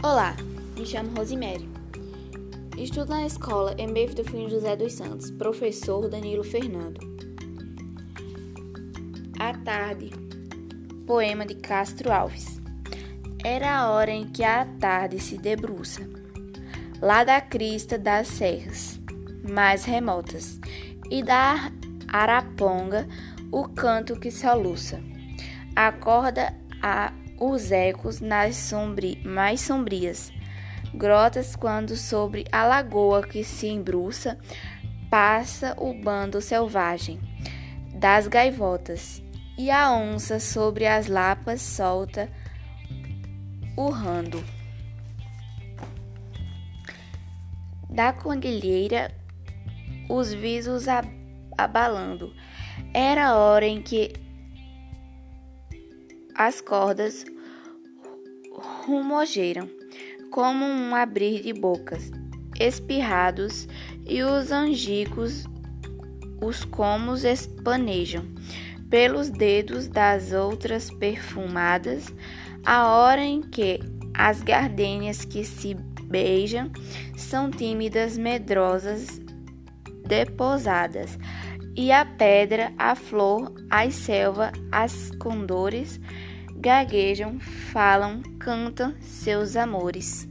Olá, me chamo Rosemary. Estudo na escola Embeif do Filho José dos Santos, professor Danilo Fernando. À tarde, poema de Castro Alves. Era a hora em que a tarde se debruça, lá da crista das serras mais remotas, e da araponga o canto que soluça. Acorda a os ecos nas sombri mais sombrias grotas quando sobre a lagoa que se embruça passa o bando selvagem das gaivotas e a onça sobre as lapas solta urrando da cordilheira os visos abalando. Era a hora em que as cordas rumogeiram, como um abrir de bocas, espirrados, e os angicos, os comos espanejam pelos dedos das outras perfumadas, a hora em que as gardênias que se beijam são tímidas, medrosas, deposadas, e a pedra, a flor, a selva, as condores, gaguejam, falam, cantam seus amores.